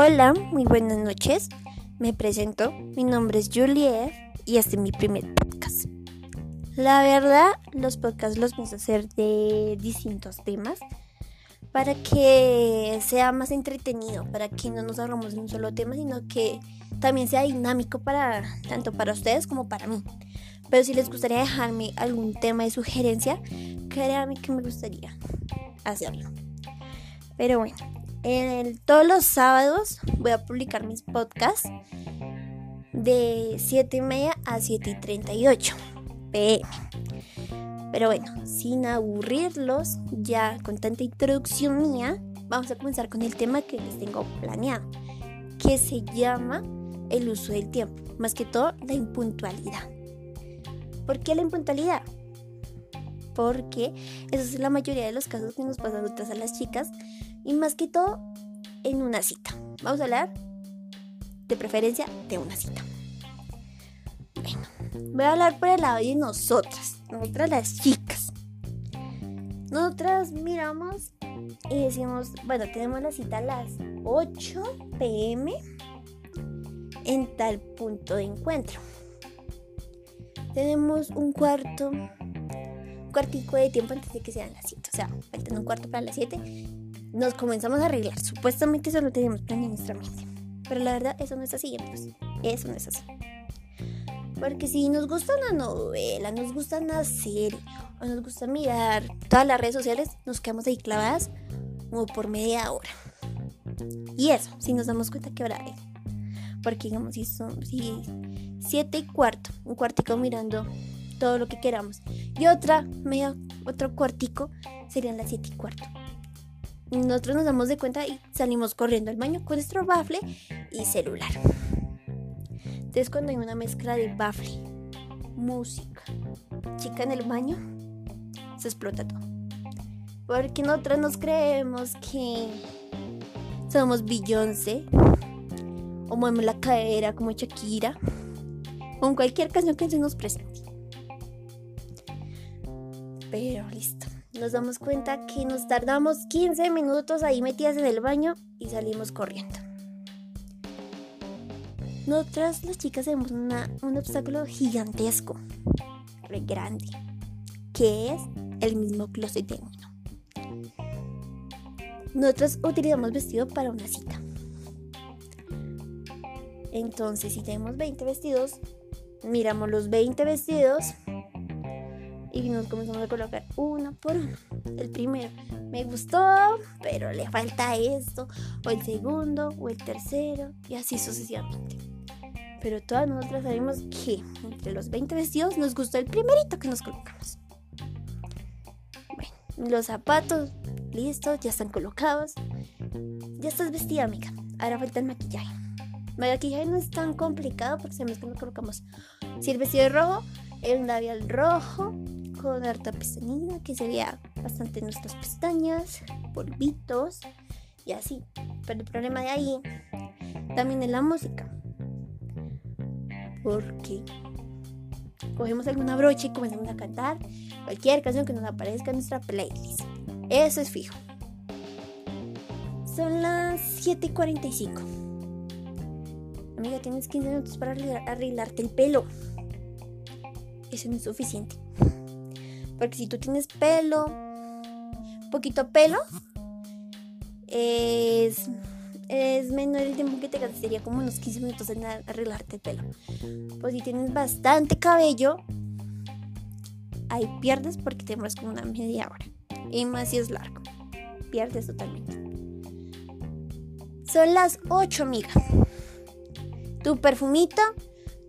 Hola, muy buenas noches. Me presento, mi nombre es Juliet y este es mi primer podcast. La verdad, los podcasts los pienso hacer de distintos temas para que sea más entretenido, para que no nos ahorramos en un solo tema, sino que también sea dinámico para tanto para ustedes como para mí. Pero si les gustaría dejarme algún tema de sugerencia, créanme que me gustaría hacerlo. Pero bueno, todos los sábados voy a publicar mis podcasts de 7 y media a 7 y 38 pm. Pero bueno, sin aburrirlos, ya con tanta introducción mía, vamos a comenzar con el tema que les tengo planeado, que se llama el uso del tiempo, más que todo la impuntualidad. ¿Por qué la impuntualidad? Porque eso es la mayoría de los casos que nos pasan a las chicas y más que todo en una cita. Vamos a hablar de preferencia de una cita. Bueno, voy a hablar por el lado de nosotras, nosotras las chicas. Nosotras miramos y decimos, bueno, tenemos la cita a las 8 pm en tal punto de encuentro. Tenemos un cuarto, cuartico de tiempo antes de que sean las 7. O sea, faltan un cuarto para las 7 nos comenzamos a arreglar. Supuestamente eso lo teníamos planeado en nuestra mente. Pero la verdad, eso no es así, amigos. Eso no es así. Porque si nos gusta una novela, nos gusta una serie, o nos gusta mirar todas las redes sociales, nos quedamos ahí clavadas como por media hora. Y eso, si nos damos cuenta que hora es. Porque digamos, si son si siete y cuarto, un cuartico mirando todo lo que queramos. Y otra, media, otro cuartico serían las siete y cuarto. Nosotros nos damos de cuenta y salimos corriendo al baño con nuestro bafle y celular. Entonces cuando hay una mezcla de bafle, música, chica en el baño, se explota todo. Porque nosotros nos creemos que somos Beyoncé o movemos la cadera como Shakira o en cualquier canción que se nos presente. Pero listo nos damos cuenta que nos tardamos 15 minutos ahí metidas en el baño y salimos corriendo. Nosotras las chicas tenemos un obstáculo gigantesco, re grande, que es el mismo closet de uno. Nosotros utilizamos vestido para una cita. Entonces, si tenemos 20 vestidos, miramos los 20 vestidos y nos comenzamos a colocar uno por uno. El primero me gustó, pero le falta esto, o el segundo, o el tercero, y así sucesivamente. Pero todas nosotras sabemos que entre los 20 vestidos nos gustó el primerito que nos colocamos. Bueno, los zapatos, listos, ya están colocados. Ya estás vestida, amiga. Ahora falta el maquillaje. El maquillaje no es tan complicado porque sabemos que nos colocamos. Si el vestido es rojo, el labial rojo, harta pestañina, que sería bastante nuestras pestañas, polvitos y así. Pero el problema de ahí también es la música. Porque cogemos alguna brocha y comenzamos a cantar cualquier canción que nos aparezca en nuestra playlist. Eso es fijo. Son las 7:45. Amiga, tienes 15 minutos para arreglarte el pelo. Eso no es suficiente. Porque si tú tienes pelo, poquito pelo, es, es menor el tiempo que te gastaría como unos 15 minutos en arreglarte el pelo. Pues si tienes bastante cabello, ahí pierdes porque te demoras como una media hora. Y más si es largo. Pierdes totalmente. Son las 8, amiga. Tu perfumito,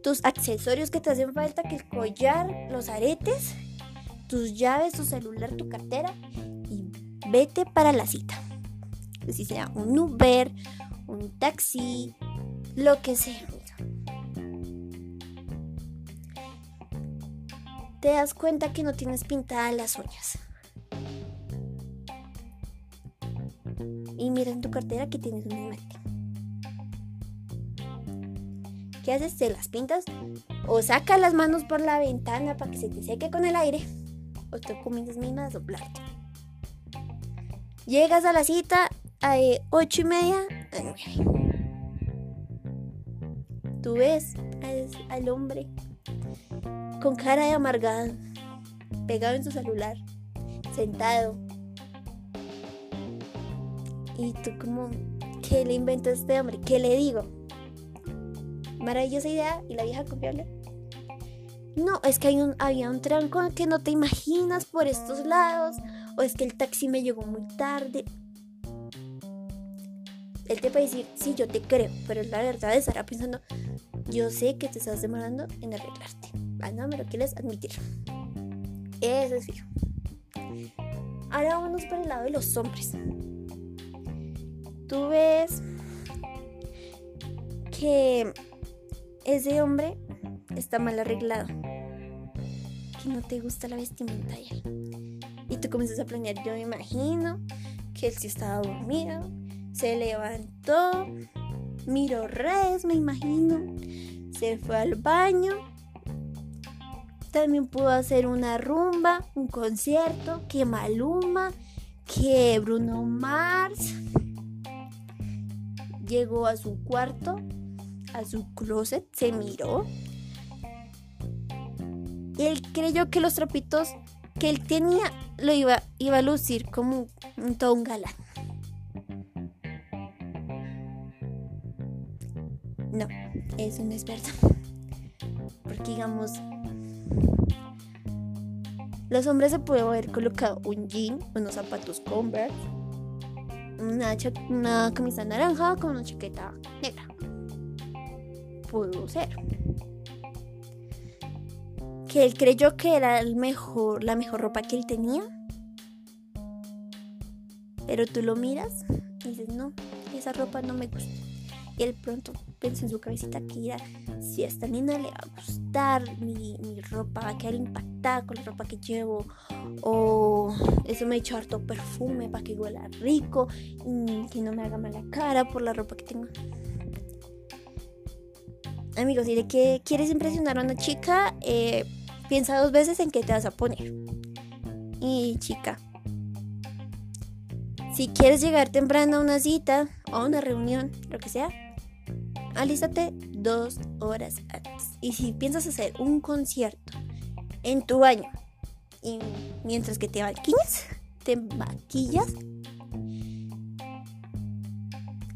tus accesorios que te hacen falta, que el collar, los aretes tus llaves, tu celular, tu cartera y vete para la cita. Si sea un Uber, un taxi, lo que sea. Te das cuenta que no tienes pintadas las uñas. Y mira en tu cartera que tienes un esmalte. ¿Qué haces? Te las pintas o saca las manos por la ventana para que se te seque con el aire o te comienzas misma a soplarte. Llegas a la cita a 8 y media, a 9. tú ves al hombre con cara de amargado, pegado en su celular, sentado. Y tú como, ¿qué le inventó este hombre? ¿Qué le digo? Maravillosa idea y la vieja confiable. No, es que hay un, había un tranco que no te imaginas por estos lados. O es que el taxi me llegó muy tarde. Él te puede decir, sí, yo te creo, pero la verdad estará pensando, yo sé que te estás demorando en arreglarte. Ah, no me lo quieres admitir. Eso es fijo. Ahora vamos por el lado de los hombres. Tú ves que ese hombre está mal arreglado. Que no te gusta la vestimenta de él. Y tú comienzas a planear, yo me imagino que él sí estaba dormido, se levantó, miró redes, me imagino, se fue al baño. También pudo hacer una rumba, un concierto, que Maluma, que Bruno Mars. Llegó a su cuarto, a su closet, se miró. Y él creyó que los trapitos que él tenía lo iba, iba a lucir como un, todo un galán. No, eso no es verdad. Porque digamos, los hombres se pueden haber colocado un jean, unos zapatos Converse, una, una camisa naranja con una chaqueta negra. Pudo ser. Que él creyó que era el mejor, la mejor ropa que él tenía. Pero tú lo miras y dices, no, esa ropa no me gusta. Y él pronto pensó en su cabecita que era, si a esta niña le va a gustar mi, ropa, va a quedar impactada con la ropa que llevo. O eso me hecho harto perfume para que huela rico y que no me haga mala cara por la ropa que tengo. Amigos, si de que quieres impresionar a una chica, eh, piensa dos veces en qué te vas a poner. Y chica, si quieres llegar temprano a una cita o a una reunión, lo que sea, alístate dos horas antes. Y si piensas hacer un concierto en tu baño y mientras que te maquillas, te maquillas,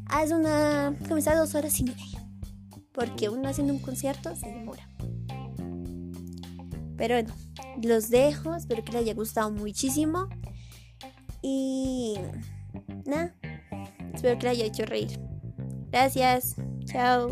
haz una comienza dos horas y media. Porque uno haciendo un concierto se demora. Pero bueno, los dejo. Espero que les haya gustado muchísimo. Y nada, espero que les haya hecho reír. Gracias. Chao.